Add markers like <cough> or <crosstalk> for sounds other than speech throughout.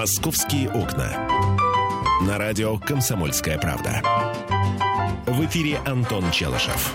«Московские окна». На радио «Комсомольская правда». В эфире Антон Челышев.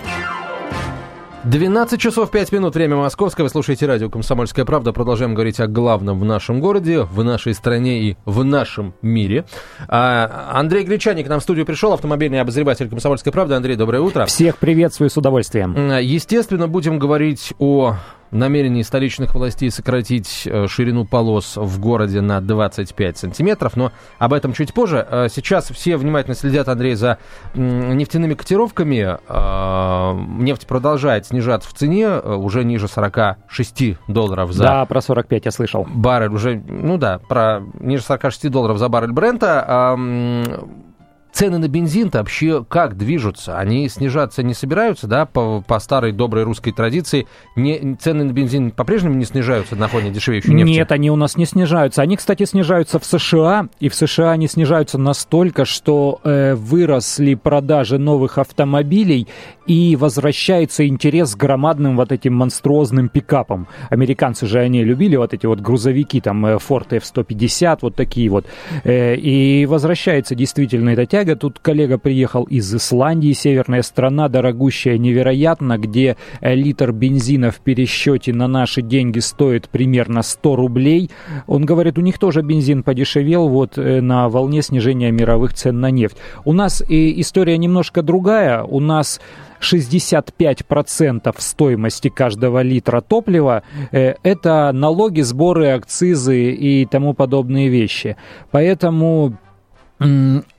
12 часов 5 минут, время московское. Вы слушаете радио «Комсомольская правда». Продолжаем говорить о главном в нашем городе, в нашей стране и в нашем мире. А, Андрей Гречаник к нам в студию пришел, автомобильный обозреватель «Комсомольской правды». Андрей, доброе утро. Всех приветствую с удовольствием. Естественно, будем говорить о намерении столичных властей сократить э, ширину полос в городе на 25 сантиметров, но об этом чуть позже. Э, сейчас все внимательно следят, Андрей, за нефтяными котировками. Э, нефть продолжает снижаться в цене, уже ниже 46 долларов за... Да, про 45 я слышал. Баррель уже, ну да, про ниже 46 долларов за баррель Брента цены на бензин-то вообще как движутся? Они снижаться не собираются, да, по, по старой доброй русской традиции? Не, цены на бензин по-прежнему не снижаются на фоне дешевеющей нефти? Нет, они у нас не снижаются. Они, кстати, снижаются в США, и в США они снижаются настолько, что э, выросли продажи новых автомобилей, и возвращается интерес к громадным вот этим монструозным пикапам. Американцы же они любили вот эти вот грузовики, там э, Ford F-150, вот такие вот. Э, и возвращается действительно эта тяга Коллега, тут коллега приехал из Исландии, северная страна, дорогущая невероятно, где э, литр бензина в пересчете на наши деньги стоит примерно 100 рублей. Он говорит, у них тоже бензин подешевел вот э, на волне снижения мировых цен на нефть. У нас и история немножко другая. У нас 65% стоимости каждого литра топлива э, это налоги, сборы, акцизы и тому подобные вещи. Поэтому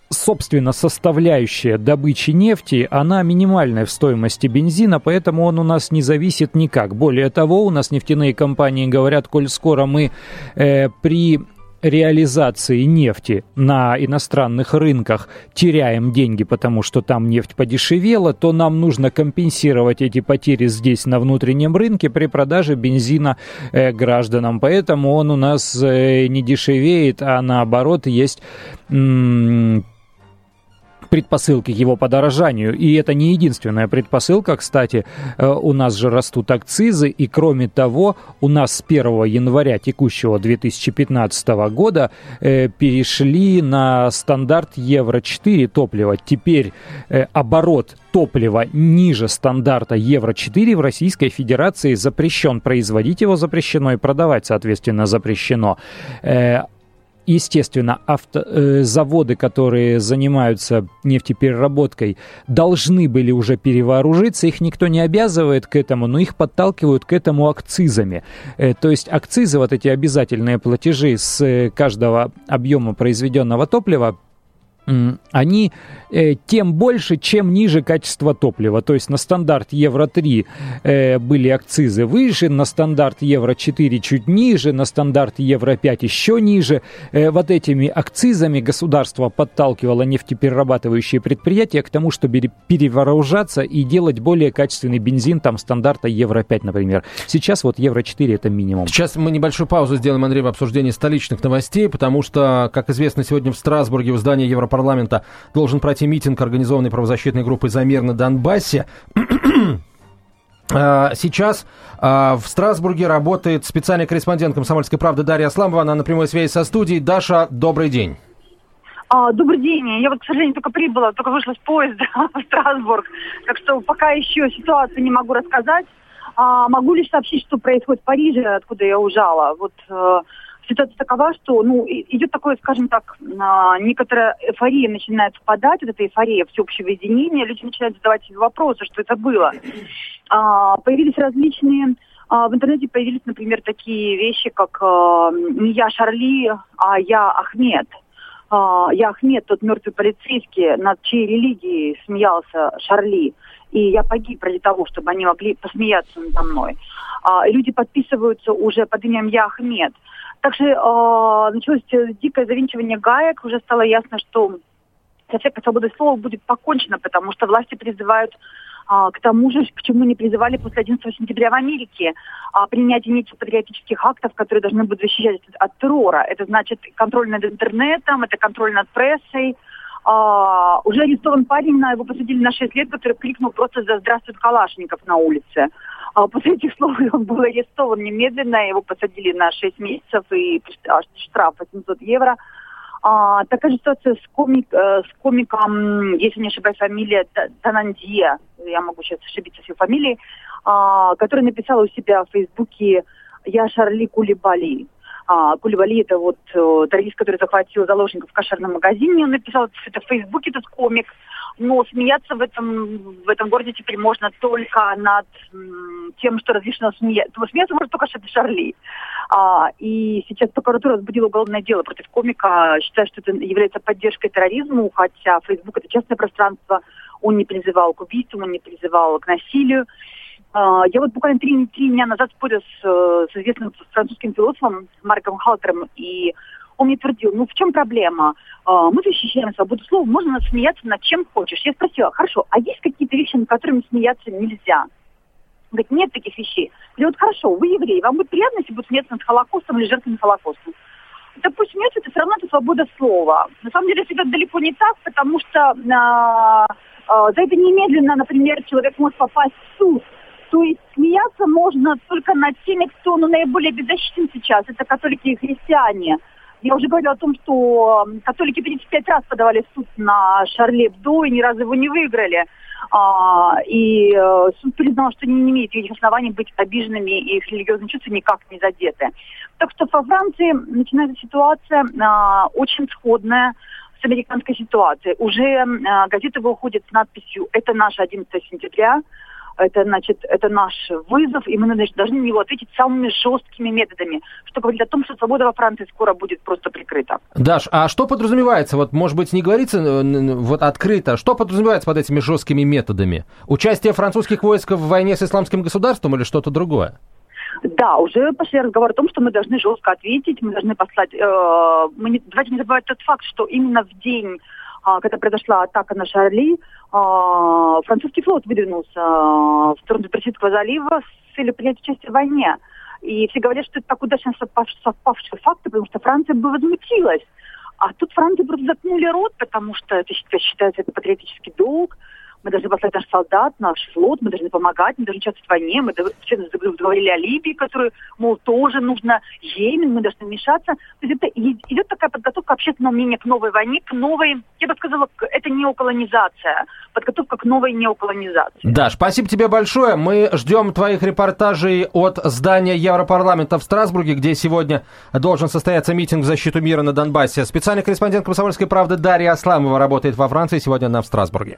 собственно, составляющая добычи нефти, она минимальная в стоимости бензина, поэтому он у нас не зависит никак. Более того, у нас нефтяные компании говорят, коль скоро мы э, при реализации нефти на иностранных рынках теряем деньги, потому что там нефть подешевела, то нам нужно компенсировать эти потери здесь на внутреннем рынке при продаже бензина э, гражданам. Поэтому он у нас э, не дешевеет, а наоборот есть м- предпосылки его подорожанию. И это не единственная предпосылка, кстати. Э, у нас же растут акцизы, и кроме того, у нас с 1 января текущего 2015 года э, перешли на стандарт Евро-4 топлива. Теперь э, оборот топлива ниже стандарта Евро-4 в Российской Федерации запрещен. Производить его запрещено и продавать, соответственно, запрещено. Естественно, авто, э, заводы, которые занимаются нефтепереработкой, должны были уже перевооружиться. Их никто не обязывает к этому, но их подталкивают к этому акцизами. Э, то есть акцизы, вот эти обязательные платежи с э, каждого объема произведенного топлива они э, тем больше, чем ниже качество топлива. То есть на стандарт Евро-3 э, были акцизы выше, на стандарт Евро-4 чуть ниже, на стандарт Евро-5 еще ниже. Э, вот этими акцизами государство подталкивало нефтеперерабатывающие предприятия к тому, чтобы перевооружаться и делать более качественный бензин там стандарта Евро-5, например. Сейчас вот Евро-4 это минимум. Сейчас мы небольшую паузу сделаем, Андрей, в обсуждении столичных новостей, потому что, как известно, сегодня в Страсбурге в здании Европарламента парламента должен пройти митинг, организованный правозащитной группой «За мир» на Донбассе. <clears throat> А, сейчас а, в Страсбурге работает специальный корреспондент «Комсомольской правды» Дарья Асламова. Она на прямой связи со студией. Даша, добрый день. А, добрый день. Я вот, к сожалению, только прибыла, только вышла с поезда <laughs> в Страсбург. Так что пока еще ситуацию не могу рассказать. А, могу лишь сообщить, что происходит в Париже, откуда я уезжала. Вот э, ситуация такова, что ну, идет такое, скажем так, а, некоторая эйфория начинает спадать, вот эта эйфория всеобщего единения, люди начинают задавать себе вопросы, что это было. А, появились различные а, в интернете появились, например, такие вещи, как не я Шарли, а я Ахмед. Я Ахмед, тот мертвый полицейский, над чьей религией смеялся Шарли. И я погиб ради того, чтобы они могли посмеяться надо мной. Люди подписываются уже под именем Я Ахмед. Также э, началось дикое завинчивание гаек. Уже стало ясно, что со всякой свободой слова будет покончено, потому что власти призывают а, к тому же, к чему не призывали после 11 сентября в Америке, а, принятие неких патриотических актов, которые должны будут защищать от террора. Это значит контроль над интернетом, это контроль над прессой, А, уже арестован парень, на его посадили на 6 лет, который крикнул просто за «Здравствует Калашников» на улице. А после этих слов <laughs> он был арестован немедленно, его посадили на 6 месяцев и штраф 800 евро. А, такая же ситуация с, комик, э, с комиком, если не ошибаюсь, фамилия Танандия, я могу сейчас ошибиться с его фамилией, а, который написал у себя в Фейсбуке «Я Шарли Кулибали». А, это вот э, террорист, который захватил заложников в кошерном магазине. Он написал это в Фейсбуке, этот комик. Но смеяться в этом, в этом городе теперь можно только над тем, что разрешено смеяться. Смеяться может только Шарли. А, и сейчас прокуратура возбудила уголовное дело против комика, считая, что это является поддержкой терроризму, хотя Фейсбук это частное пространство, он не призывал к убийству, он не призывал к насилию. А, я вот буквально три, три дня назад спорила с, э, с известным французским философом Марком Халтером, и он мне твердил, ну в чем проблема? А, мы защищаем свободу слова, можно смеяться над чем хочешь. Я спросила, хорошо, а есть какие-то вещи, над которыми смеяться нельзя? Он говорит, нет таких вещей. Я вот хорошо, вы евреи, вам будет приятно, если будут смеяться над Холокостом или жертвами Холокоста? Да пусть смеются, это все равно это свобода слова. На самом деле это далеко не так, потому что а, а, за это немедленно, например, человек может попасть в суд то есть смеяться можно только над теми, кто ну, наиболее беззащитен сейчас. Это католики и христиане. Я уже говорила о том, что католики 35 раз подавали в суд на Шарле Бдо и ни разу его не выиграли. А, и э, суд признал, что они не имеют никаких оснований быть обиженными, и их религиозные чувства никак не задеты. Так что во Франции начинается ситуация а, очень сходная с американской ситуацией. Уже а, газеты выходят с надписью «Это наше 11 сентября», это, значит, это наш вызов, и мы значит, должны на него ответить самыми жесткими методами, что говорит о том, что свобода во Франции скоро будет просто прикрыта. Даш, а что подразумевается, вот, может быть, не говорится э, вот открыто, что подразумевается под этими жесткими методами? Участие французских войск в войне с исламским государством или что-то другое? Да, уже пошли разговор о том, что мы должны жестко ответить, мы должны послать... Э, мы не, давайте не забывать тот факт, что именно в день а, когда произошла атака на Шарли, а, французский флот выдвинулся а, в сторону Персидского залива с целью принять участие в войне. И все говорят, что это так удачно совпавший, совпавший факт, потому что Франция бы возмутилась. А тут Франции просто заткнули рот, потому что это считается это патриотический долг мы должны послать наш солдат, наш флот, мы должны помогать, мы должны участвовать в войне, мы говорили о Либии, которую, мол, тоже нужно Йемен, мы должны вмешаться. То есть это идет такая подготовка общественного мнения к новой войне, к новой, я бы сказала, это неоколонизация, подготовка к новой неоколонизации. Да, спасибо тебе большое. Мы ждем твоих репортажей от здания Европарламента в Страсбурге, где сегодня должен состояться митинг в защиту мира на Донбассе. Специальный корреспондент «Комсомольской правды» Дарья Асламова работает во Франции, сегодня она в Страсбурге.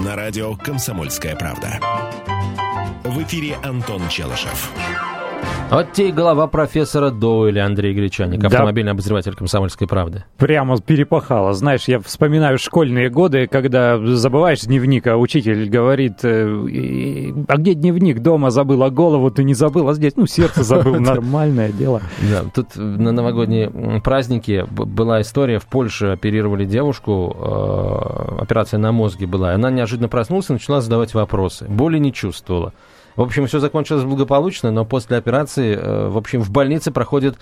на радио «Комсомольская правда». В эфире Антон Челышев. Вот те и голова профессора Доуэля Андрей Гречаник, автомобильный да. обозреватель «Комсомольской правды». Прямо перепахало. Знаешь, я вспоминаю школьные годы, когда забываешь дневник, а учитель говорит, э, а где дневник? Дома забыл, а голову ты не забыл, а здесь, ну, сердце забыл. <laughs> Нормальное дело. Да, тут на новогодние праздники была история, в Польше оперировали девушку, э, операция на мозге была, она неожиданно проснулась и начала задавать вопросы. Боли не чувствовала. В общем, все закончилось благополучно, но после операции, э, в общем, в больнице проходит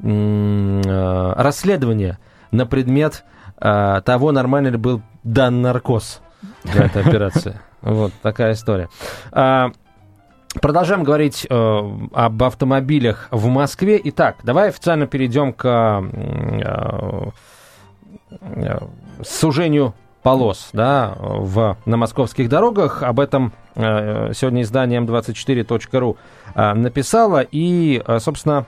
э, расследование на предмет э, того, нормально ли был дан наркоз для этой <laughs> операции. Вот такая история. А, продолжаем говорить э, об автомобилях в Москве. Итак, давай официально перейдем к э, э, сужению полос да, в, на московских дорогах. Об этом сегодня издание m24.ru э, написало. И, э, собственно,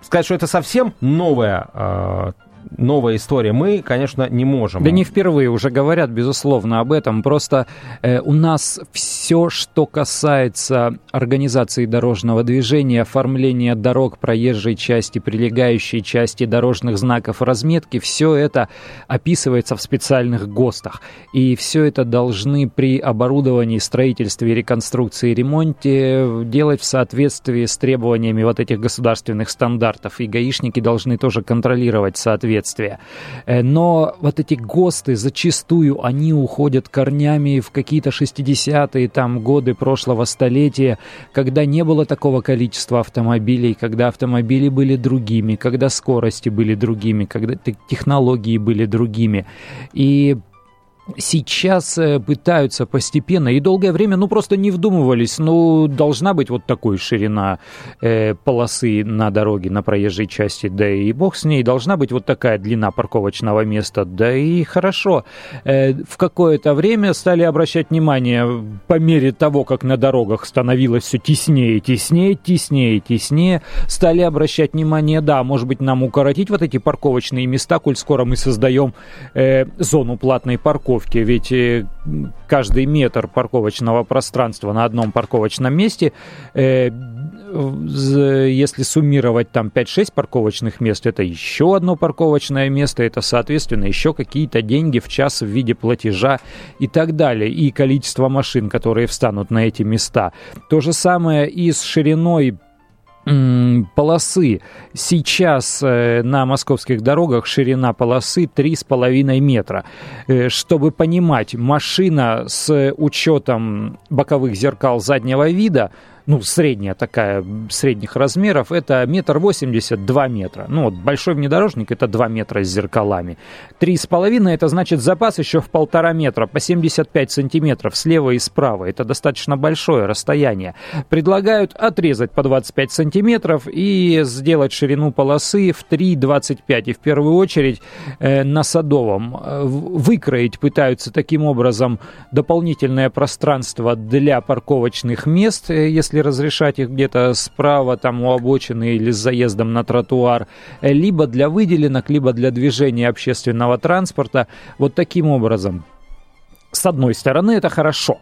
сказать, что это совсем новая новая история. Мы, конечно, не можем. Да не впервые уже говорят, безусловно, об этом. Просто э, у нас все, что касается организации дорожного движения, оформления дорог, проезжей части, прилегающей части, дорожных знаков, разметки, все это описывается в специальных ГОСТах. И все это должны при оборудовании, строительстве, реконструкции, ремонте делать в соответствии с требованиями вот этих государственных стандартов. И гаишники должны тоже контролировать соответствие. Э, но вот эти ГОСТы зачастую, они уходят корнями в какие-то 60-е там годы прошлого столетия, когда не было такого количества автомобилей, когда автомобили были другими, когда скорости были другими, когда технологии были другими. И сейчас э, пытаются постепенно и долгое время, ну, просто не вдумывались, ну, должна быть вот такой ширина э, полосы на дороге, на проезжей части, да и бог с ней, должна быть вот такая длина парковочного места, да и хорошо. Э, в какое-то время стали обращать внимание, по мере того, как на дорогах становилось все теснее, теснее, теснее, теснее, стали обращать внимание, да, может быть, нам укоротить вот эти парковочные места, коль скоро мы создаем э, зону платной парковки, парковки, ведь э, каждый метр парковочного пространства на одном парковочном месте, э, если суммировать там 5-6 парковочных мест, это еще одно парковочное место, это, соответственно, еще какие-то деньги в час в виде платежа и так далее, и количество машин, которые встанут на эти места. То же самое и с шириной полосы. Сейчас э, на московских дорогах ширина полосы 3,5 метра. Э, чтобы понимать, машина с учетом боковых зеркал заднего вида ну, средняя такая, средних размеров, это метр восемьдесят, два метра. Ну, вот большой внедорожник это два метра с зеркалами. Три с половиной это значит запас еще в полтора метра, по 75 сантиметров слева и справа. Это достаточно большое расстояние. Предлагают отрезать по 25 сантиметров и сделать ширину полосы в 3,25. И в первую очередь э, на Садовом э, выкроить пытаются таким образом дополнительное пространство для парковочных мест, э, если если разрешать их где-то справа, там у обочины или с заездом на тротуар, э, либо для выделенок, либо для движения общественного транспорта. Вот таким образом. С одной стороны, это хорошо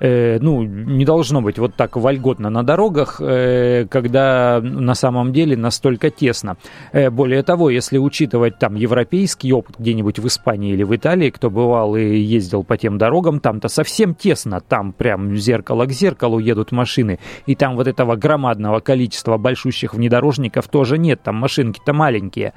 э, ну, не должно быть вот так вольготно на дорогах, э, когда на самом деле настолько тесно. Э, более того, если учитывать там европейский опыт где-нибудь в Испании или в Италии, кто бывал и ездил по тем дорогам, там-то совсем тесно, там прям зеркало к зеркалу едут машины, и там вот этого громадного количества большущих внедорожников тоже нет, там машинки-то маленькие.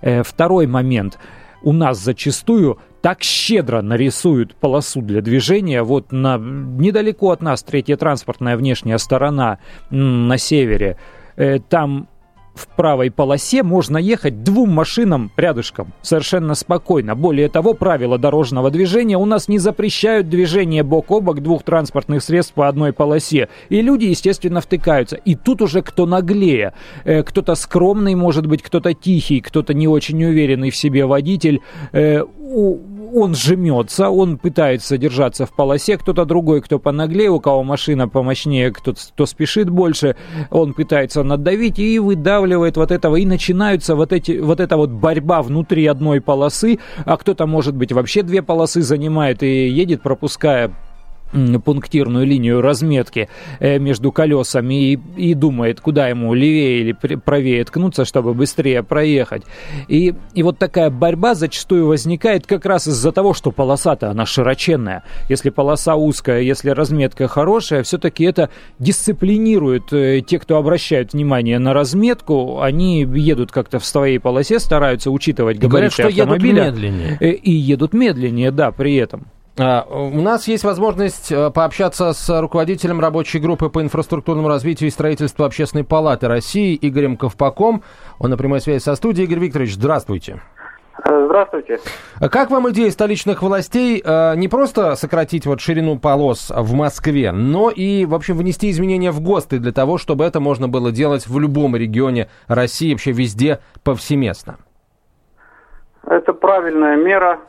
Э, второй момент – у нас зачастую так щедро нарисуют полосу для движения. Вот на, недалеко от нас третья транспортная внешняя сторона на севере. Э, там в правой полосе можно ехать двум машинам рядышком совершенно спокойно. Более того, правила дорожного движения у нас не запрещают движение бок о бок двух транспортных средств по одной полосе. И люди, естественно, втыкаются. И тут уже кто наглее. Э, кто-то скромный, может быть, кто-то тихий, кто-то не очень уверенный в себе водитель. Э, у, он жмется, он пытается держаться в полосе, кто-то другой, кто понаглее, у кого машина помощнее, кто, кто спешит больше, он пытается надавить и выдавливает вот этого, и начинаются вот эти, вот эта вот борьба внутри одной полосы, а кто-то, может быть, вообще две полосы занимает и едет, пропуская пунктирную линию разметки э, между колесами и, и думает, куда ему левее или правее ткнуться, чтобы быстрее проехать. И, и вот такая борьба зачастую возникает как раз из-за того, что полоса-то она широченная. Если полоса узкая, если разметка хорошая, все-таки это дисциплинирует э, те, кто обращают внимание на разметку, они едут как-то в своей полосе, стараются учитывать габариты Говорят, что автомобиля. едут медленнее. Э, и едут медленнее, да, при этом. А, у нас есть возможность э, пообщаться с руководителем рабочей группы по инфраструктурному развитию и строительству Общественной палаты России Игорем Ковпаком. Он на прямой связи со студией. Игорь Викторович, здравствуйте. Э, здравствуйте. Как вам идея столичных властей э, не просто сократить вот ширину полос в Москве, но и, в общем, внести изменения в ГОСТы для того, чтобы это можно было делать в любом регионе России, вообще везде повсеместно? Это правильная мера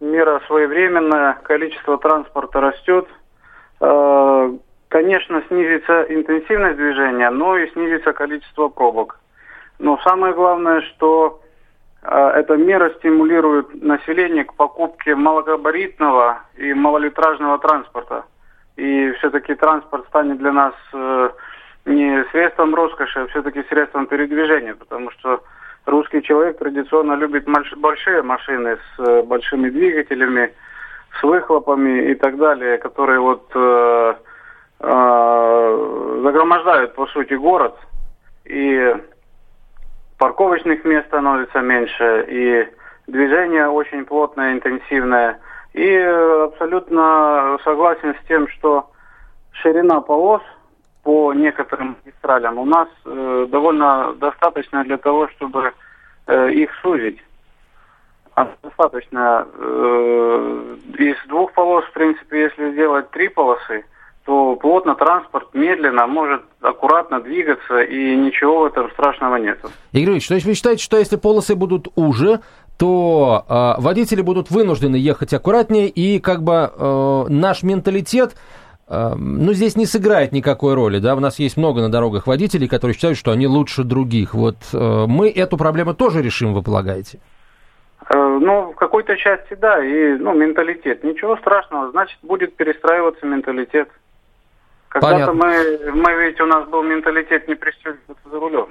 мера своевременная, количество транспорта растет. Э, конечно, снизится интенсивность движения, но и снизится количество пробок. Но самое главное, что А, эта мера стимулирует население к покупке малогабаритного и малолитражного транспорта. И все-таки транспорт станет для нас э, не средством роскоши, а все-таки средством передвижения, потому что русский человек традиционно любит большие машины с э, большими двигателями, с выхлопами и так далее, которые вот э, э, загромождают, по сути, город. И парковочных мест становится меньше, и движение очень плотное, интенсивное. И абсолютно согласен с тем, что ширина полос по некоторым магистралям у нас э, довольно достаточно для того, чтобы э, их сузить. А достаточно э, из двух полос, в принципе, если сделать три полосы, то плотно транспорт медленно может аккуратно двигаться, и ничего в этом страшного нет. Игорь Ильич, то есть вы считаете, что если полосы будут уже, то э, водители будут вынуждены ехать аккуратнее, и как бы э, наш менталитет, ну, здесь не сыграет никакой роли, да, у нас есть много на дорогах водителей, которые считают, что они лучше других. Вот э, мы эту проблему тоже решим, вы полагаете? Э, ну, в какой-то части, да, и, ну, менталитет. Ничего страшного, значит, будет перестраиваться менталитет. Когда-то мы, мы ведь у нас был менталитет не пристегиваться за рулем.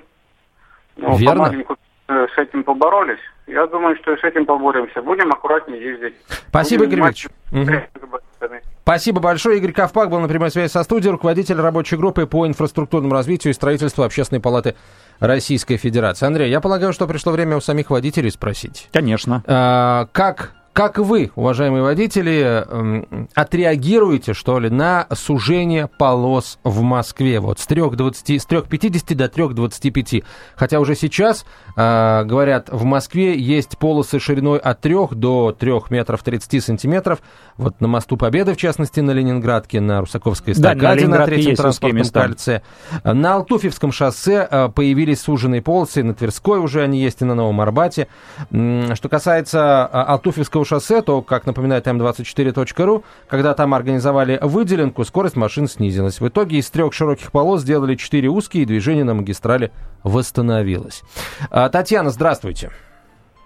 Но Верно. Э, с этим поборолись. Я думаю, что с этим поборемся. Будем аккуратнее ездить. Спасибо, Будем Игорь Ильич. Спасибо большое. Игорь Ковпак был на прямой связи со студией, руководитель рабочей группы по инфраструктурному развитию и строительству Общественной палаты Российской Федерации. Андрей, я полагаю, что пришло время у самих водителей спросить. Конечно. А, как как вы, уважаемые водители, эм, отреагируете, что ли, на сужение полос в Москве? Вот с 3,20, с 3,50 до 3,25. Хотя уже сейчас, э, говорят, в Москве есть полосы шириной от 3 до 3 метров 30 сантиметров. Вот на мосту Победы, в частности, на Ленинградке, на Русаковской эстакаде, да, на, на третьем транспортном кольце. На Алтуфьевском шоссе э, появились суженные полосы, на Тверской уже они есть, и на Новом Арбате. Что касается э, Алтуфьевского шоссе, то, как напоминает М24.ру, когда там организовали выделенку, скорость машин снизилась. В итоге из трех широких полос сделали четыре узкие, и движение на магистрали восстановилось. А, Татьяна, здравствуйте.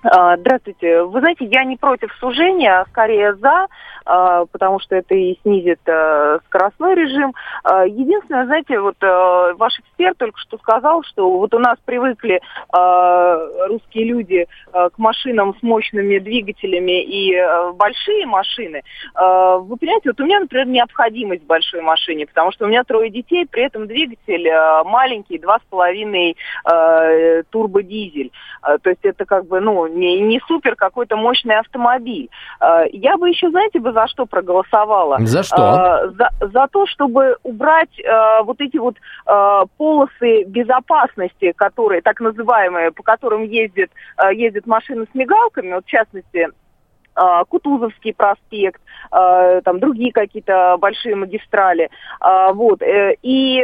А, здравствуйте. Вы знаете, я не против сужения, скорее за. А, потому что это и снизит э, скоростной режим. А, единственное, знаете, вот э, ваш эксперт только что сказал, что вот у нас привыкли а, русские люди к машинам с мощными двигателями и э, большие машины. Вы понимаете, вот у меня, например, необходимость в большой машине, потому что у меня трое детей, при этом двигатель маленький, два с половиной турбодизель. То есть это как бы, ну, не, не супер какой-то мощный автомобиль. Я бы еще, знаете, бы за что проголосовала. За что? А, за, за то, чтобы убрать а, вот эти вот а, полосы безопасности, которые, так называемые, по которым ездят, а, ездят машины с мигалками, вот в частности, Кутузовский проспект, а, там другие какие-то большие магистрали, а, вот, э, и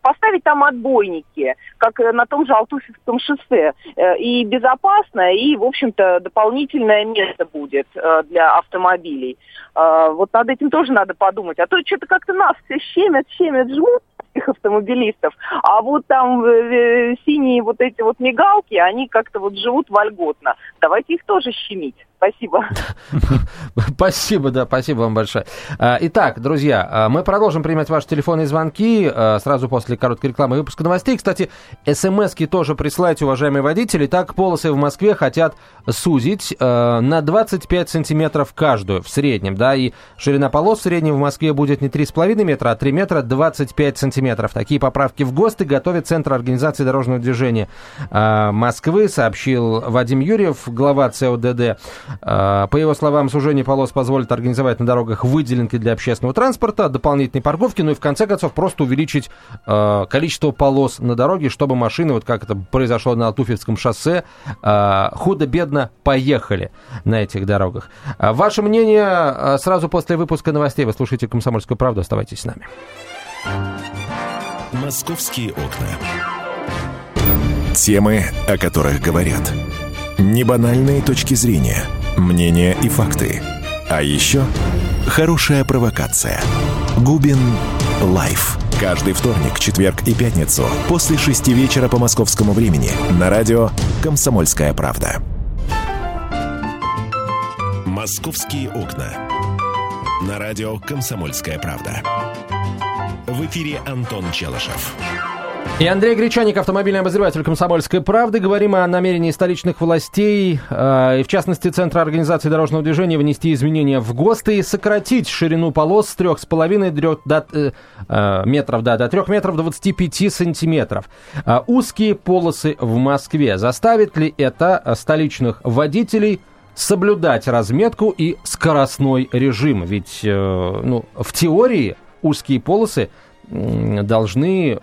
поставить там отбойники, как на том же Алтуфьевском шоссе, э, и безопасно, и, в общем-то, дополнительное место будет э, для автомобилей. Вот над этим тоже надо подумать, а то что-то как-то нас все щемят, щемят, жмут, автомобилистов. А вот там э, синие вот эти вот мигалки, они как-то вот живут вольготно. Давайте их тоже щемить. Спасибо. <laughs> Спасибо, да, спасибо вам большое. А, итак, друзья, а, мы продолжим принимать ваши телефонные звонки а, сразу после короткой рекламы и выпуска новостей. Кстати, смс-ки тоже присылайте, уважаемые водители. Так, полосы в Москве хотят сузить на 25 сантиметров каждую в среднем, да, и ширина полос в среднем в Москве будет не 3,5 метра, а 3 метра 25 сантиметров. Такие поправки в ГОСТы готовит Центр организации дорожного движения Москвы, сообщил Вадим Юрьев, глава ЦОДД. А, по его словам, сужение полос позволит организовать на дорогах выделенки для общественного транспорта, дополнительные парковки, ну и в конце концов просто увеличить а, количество полос на дороге, чтобы машины, вот как это произошло на Алтуфьевском шоссе, а, худо-бедно поехали на этих дорогах. Ваше мнение сразу после выпуска новостей. Вы слушаете «Комсомольскую правду». Оставайтесь с нами. «Московские окна». Темы, о которых говорят. Небанальные точки зрения – мнения и факты. А еще хорошая провокация. Губин Live. Каждый вторник, четверг и пятницу после шести вечера по московскому времени на радио «Комсомольская правда». «Московские окна». На радио «Комсомольская правда». В эфире Антон Челышев. И Андрей Гречаник, автомобильный обозреватель «Комсомольской правды». Говорим о намерении столичных властей, э, и в частности Центра организации дорожного движения, внести изменения в ГОСТы и сократить ширину полос с 3,5 до, э, э, метров да, до 3 метров 25 сантиметров. Э, узкие полосы в Москве. Заставит ли это столичных водителей соблюдать разметку и скоростной режим? Ведь э, ну, в теории узкие полосы – должны э,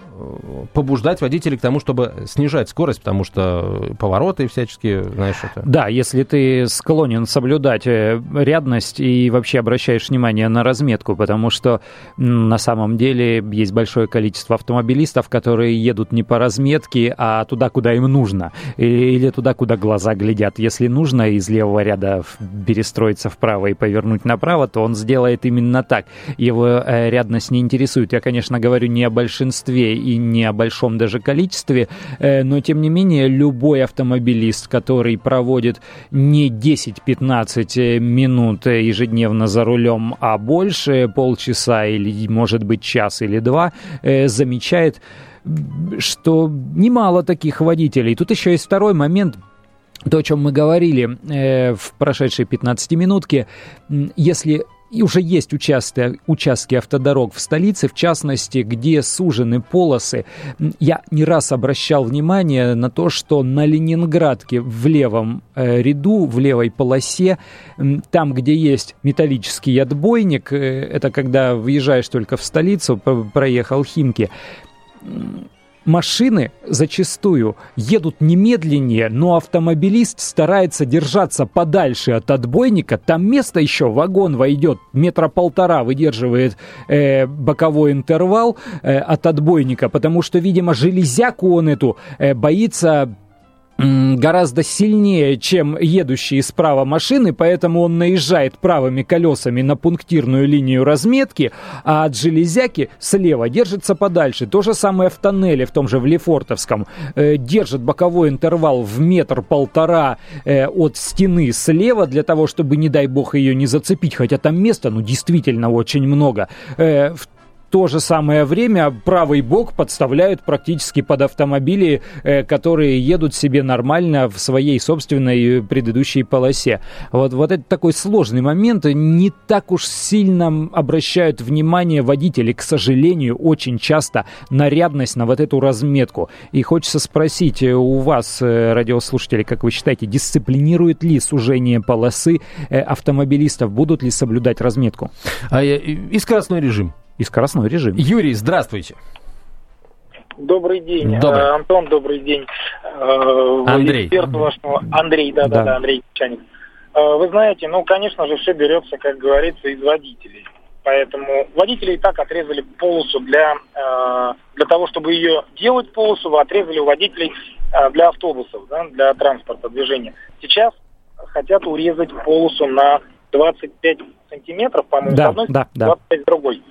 побуждать водителей к тому, чтобы снижать скорость, потому что повороты всяческие, знаешь, это... Да, если ты склонен соблюдать э, рядность и вообще обращаешь внимание на разметку, потому что на самом деле есть большое количество автомобилистов, которые едут не по разметке, а туда, куда им нужно, или туда, куда глаза глядят. Если нужно из левого ряда перестроиться вправо и повернуть направо, то он сделает именно так. Его э, рядность не интересует. Я, конечно, конечно, говорю не о большинстве и не о большом даже количестве, э, но тем не менее любой автомобилист, который проводит не 10-15 э, минут ежедневно за рулем, а больше полчаса или, может быть, час или два, э, замечает, что немало таких водителей. Тут еще есть второй момент – то, о чем мы говорили э, в прошедшей 15-минутке, если и уже есть участки, участки автодорог в столице, в частности, где сужены полосы. Я не раз обращал внимание на то, что на Ленинградке в левом э, ряду, в левой полосе, там, где есть металлический отбойник, э, это когда въезжаешь только в столицу, проехал Химки, Машины зачастую едут немедленнее, но автомобилист старается держаться подальше от отбойника. Там место еще, вагон войдет, метра полтора выдерживает э, боковой интервал э, от отбойника, потому что, видимо, железяку он эту э, боится гораздо сильнее, чем едущие справа машины, поэтому он наезжает правыми колесами на пунктирную линию разметки, а от железяки слева держится подальше. То же самое в тоннеле, в том же в Лефортовском. Э, держит боковой интервал в метр-полтора э, от стены слева для того, чтобы, не дай бог, ее не зацепить, хотя там места, ну, действительно очень много. Э, в то же самое время правый бок подставляют практически под автомобили, э, которые едут себе нормально в своей собственной предыдущей полосе. Вот, вот это такой сложный момент. Не так уж сильно обращают внимание водители, к сожалению, очень часто на рядность, на вот эту разметку. И хочется спросить э, у вас, э, радиослушатели, как вы считаете, дисциплинирует ли сужение полосы автомобилистов? Будут ли соблюдать разметку? А, и скоростной режим и скоростной режим. Юрий, здравствуйте. Добрый день, добрый. Э, Антон, добрый день. Э, Андрей. Вашего... Андрей, да, да, да, Андрей Чаник. Э, вы знаете, ну, конечно же, все берется, как говорится, из водителей. Поэтому водители и так отрезали полосу для, для того, чтобы ее делать полосу, вы отрезали у водителей для автобусов, да, для транспорта, движения. Сейчас хотят урезать полосу на 25 сантиметров, по-моему, да, с одной да, стороны, 25 с другой.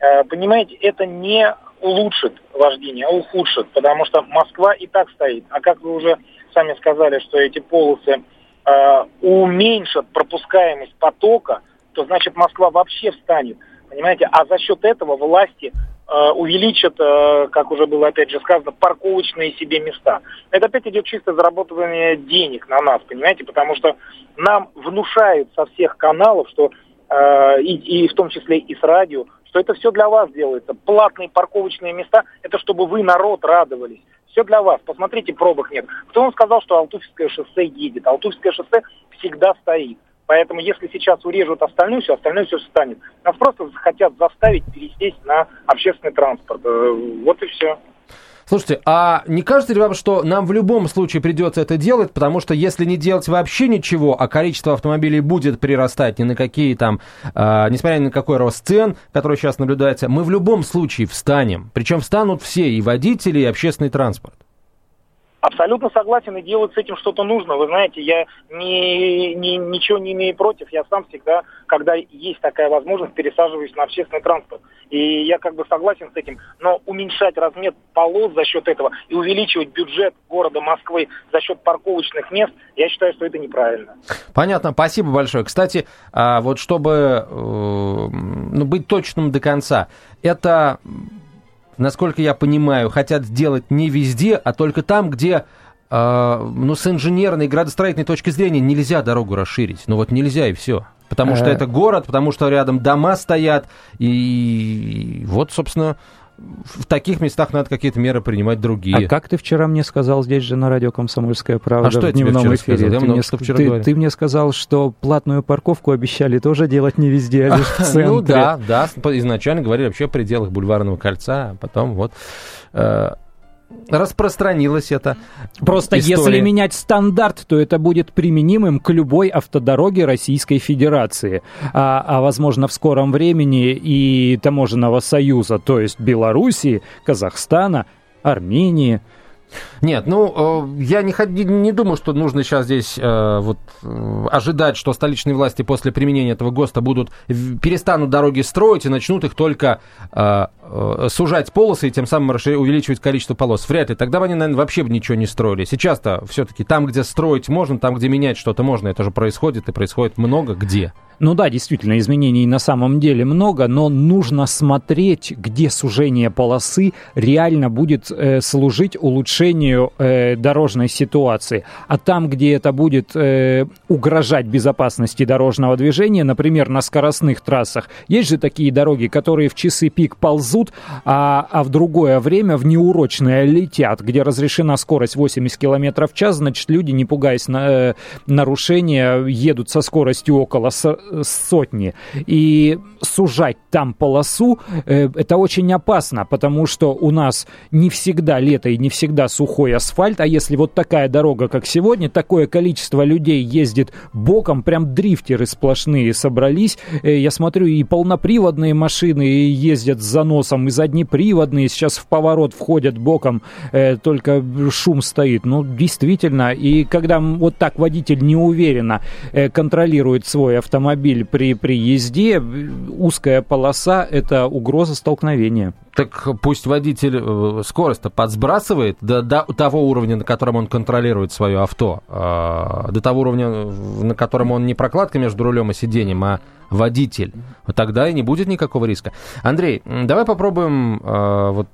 Э, понимаете, это не улучшит вождение, а ухудшит, потому что Москва и так стоит. А как вы уже сами сказали, что эти полосы э, уменьшат пропускаемость потока, то значит Москва вообще встанет. Понимаете? А за счет этого власти э, увеличат, э, как уже было опять же сказано, парковочные себе места. Это опять идет чисто заработывание денег на нас, понимаете? Потому что нам внушают со всех каналов, что э, и, и в том числе и с радио, что это все для вас делается. Платные парковочные места, это чтобы вы, народ, радовались. Все для вас. Посмотрите, пробок нет. Кто вам сказал, что Алтуфьское шоссе едет? Алтуфьское шоссе всегда стоит. Поэтому если сейчас урежут остальное все, остальное все встанет. Нас просто хотят заставить пересесть на общественный транспорт. Э, вот и все. Слушайте, а не кажется ли вам, что нам в любом случае придется это делать, потому что если не делать вообще ничего, а количество автомобилей будет прирастать ни на какие там, э, несмотря ни на какой рост цен, который сейчас наблюдается, мы в любом случае встанем. Причем встанут все, и водители, и общественный транспорт. Абсолютно согласен и делать с этим что-то нужно. Вы знаете, я ни, ни, ничего не имею против. Я сам всегда, когда есть такая возможность, пересаживаюсь на общественный транспорт. И я как бы согласен с этим. Но уменьшать размер полос за счет этого и увеличивать бюджет города Москвы за счет парковочных мест, я считаю, что это неправильно. Понятно, спасибо большое. Кстати, а вот чтобы э, ну, быть точным до конца, это насколько я понимаю, хотят сделать не везде, а только там, где э, ну, с инженерной, градостроительной точки зрения нельзя дорогу расширить. Ну вот нельзя и все. Потому что э. это город, потому что рядом дома стоят. И вот, собственно, в таких местах надо какие-то меры принимать другие. А как ты вчера мне сказал здесь же на радио «Комсомольская правда» а что в дневном эфире? Сказал? Я ты, мне, что вчера ты, ты мне сказал, что платную парковку обещали тоже делать не везде, а лишь в <laughs> центре. Ну да, да, изначально говорили вообще о пределах Бульварного кольца, а потом вот э, распространилась эта Просто история. если менять стандарт, то это будет применимым к любой автодороге Российской Федерации. А, а возможно, в скором времени и Таможенного союза, то есть Белоруссии, Казахстана, Армении – нет, ну, э, я не, не думаю, что нужно сейчас здесь э, вот, э, ожидать, что столичные власти после применения этого ГОСТа будут перестанут дороги строить и начнут их только сужать полосы и тем самым увеличивать количество полос. Вряд ли. Тогда бы они, наверное, вообще бы ничего не строили. Сейчас-то все-таки там, где строить можно, там, где менять что-то можно, это же происходит и происходит много где. Ну да, действительно, изменений на самом деле много, но нужно смотреть, где сужение полосы реально будет э, служить улучшению э, дорожной ситуации. А там, где это будет э, угрожать безопасности дорожного движения, например, на скоростных трассах, есть же такие дороги, которые в часы пик ползут, а, а в другое время в неурочное летят, где разрешена скорость 80 км в час, значит, люди, не пугаясь на, э, нарушения, едут со скоростью около сотни. И сужать там полосу, э, это очень опасно, потому что у нас не всегда лето и не всегда сухой асфальт, а если вот такая дорога, как сегодня, такое количество людей ездит боком, прям дрифтеры сплошные собрались. Э, я смотрю, и полноприводные машины ездят с заносом, и заднеприводные сейчас в поворот входят боком, э, только шум стоит. Ну, действительно, и когда вот так водитель неуверенно контролирует свой автомобиль при, при езде, узкая полоса – это угроза столкновения. Так пусть водитель э, скорость-то подсбрасывает до, до того уровня, на котором он контролирует свое авто, э, до того уровня, на котором он не прокладка между рулем и сиденьем, а водитель. Вот тогда и не будет никакого риска. Андрей, давай попробуем э, вот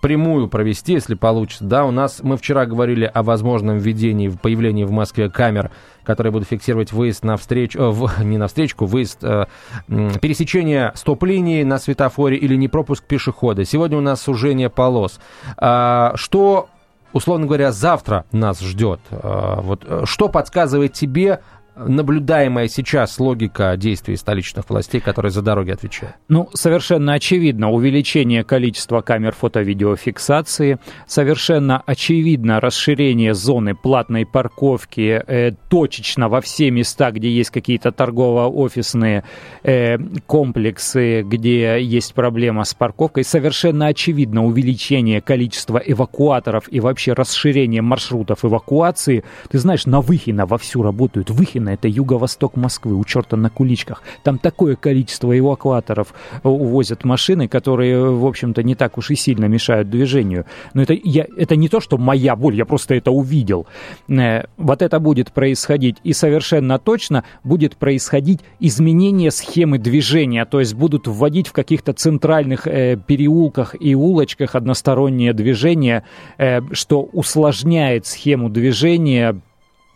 прямую провести, если получится. Да, у нас мы вчера говорили о возможном введении, появлении в Москве камер, которые будут фиксировать выезд на встречу, э, <laughs> не на встречку, выезд, э, пересечение стоп-линии на светофоре или не пропуск пешехода. Сегодня у нас сужение полос. А, что условно говоря, завтра нас ждет. А, вот э, что подсказывает тебе наблюдаемая сейчас логика действий столичных властей, которые за дороги отвечают? Ну, совершенно очевидно увеличение количества камер фото-видеофиксации, совершенно очевидно расширение зоны платной парковки э, точечно во все места, где есть какие-то торгово-офисные э, комплексы, где есть проблема с парковкой. Совершенно очевидно увеличение количества эвакуаторов и вообще расширение маршрутов эвакуации. Ты знаешь, на Выхино вовсю работают. Выхино это юго-восток Москвы, у черта на куличках. Там такое количество эвакуаторов э, увозят машины, которые, в общем-то, не так уж и сильно мешают движению. Но это, я, это не то, что моя боль, я просто это увидел. Э, вот это будет происходить. И совершенно точно будет происходить изменение схемы движения. То есть будут вводить в каких-то центральных э, переулках и улочках одностороннее движение, э, что усложняет схему движения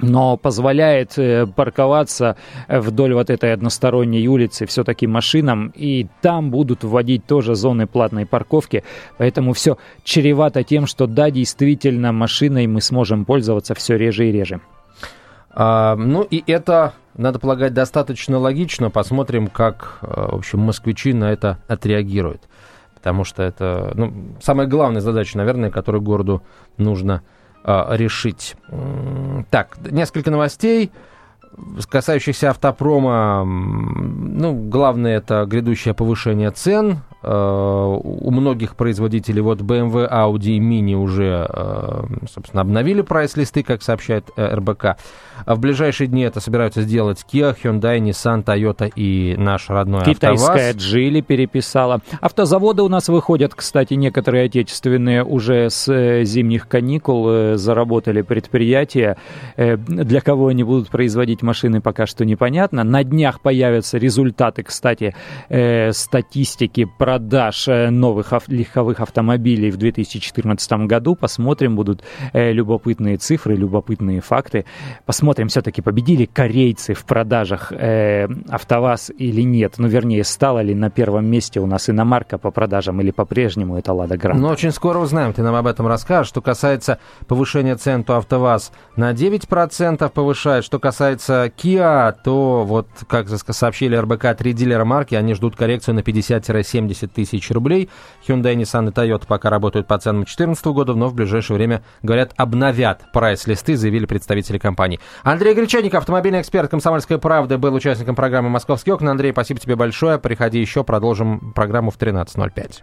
но позволяет э, парковаться вдоль вот этой односторонней улицы все-таки машинам, и там будут вводить тоже зоны платной парковки, поэтому все чревато тем, что да, действительно, машиной мы сможем пользоваться все реже и реже. А, ну и это, надо полагать, достаточно логично. Посмотрим, как, э, в общем, москвичи на это отреагируют. Потому что это ну, самая главная задача, наверное, которую городу нужно решить. Так, несколько новостей касающихся автопрома, ну, главное это грядущее повышение цен. У многих производителей, вот BMW, Audi и Mini уже, собственно, обновили прайс-листы, как сообщает РБК. В ближайшие дни это собираются сделать Kia, Hyundai, Nissan, Toyota и наш родной Китайская АвтоВАЗ. Джили переписала. Автозаводы у нас выходят, кстати, некоторые отечественные уже с зимних каникул заработали предприятия. Для кого они будут производить машины, пока что непонятно. На днях появятся результаты, кстати, статистики продаж новых легковых автомобилей в 2014 году. Посмотрим, будут любопытные цифры, любопытные факты. Посмотрим, все-таки победили корейцы в продажах э, АвтоВАЗ или нет. Ну, вернее, стала ли на первом месте у нас иномарка по продажам или по-прежнему это Лада Гранта. Ну, очень скоро узнаем, ты нам об этом расскажешь. Что касается повышения цен, то АвтоВАЗ на 9% повышает. Что касается Kia, то вот, как сообщили РБК, три дилера марки, они ждут коррекцию на 50-70 тысяч рублей. Hyundai, Nissan и Toyota пока работают по ценам 2014 года, но в ближайшее время, говорят, обновят прайс-листы, заявили представители компании. Андрей Гречаник, автомобильный эксперт «Комсомольской правды», был участником программы «Московские окна». Андрей, спасибо тебе большое. Приходи еще, продолжим программу в 13.05.